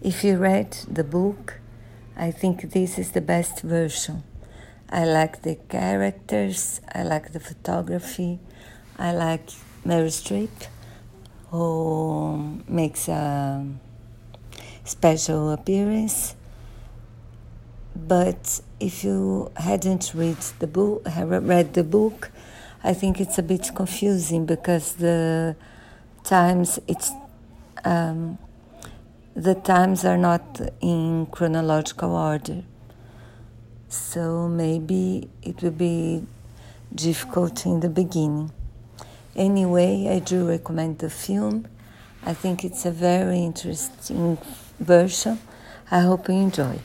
If you read the book, I think this is the best version. I like the characters, I like the photography, I like Meryl Streep, who makes a special appearance. But if you hadn't read the book, read the book, I think it's a bit confusing because the times it's um, the times are not in chronological order. So maybe it will be difficult in the beginning. Anyway, I do recommend the film. I think it's a very interesting version. I hope you enjoy.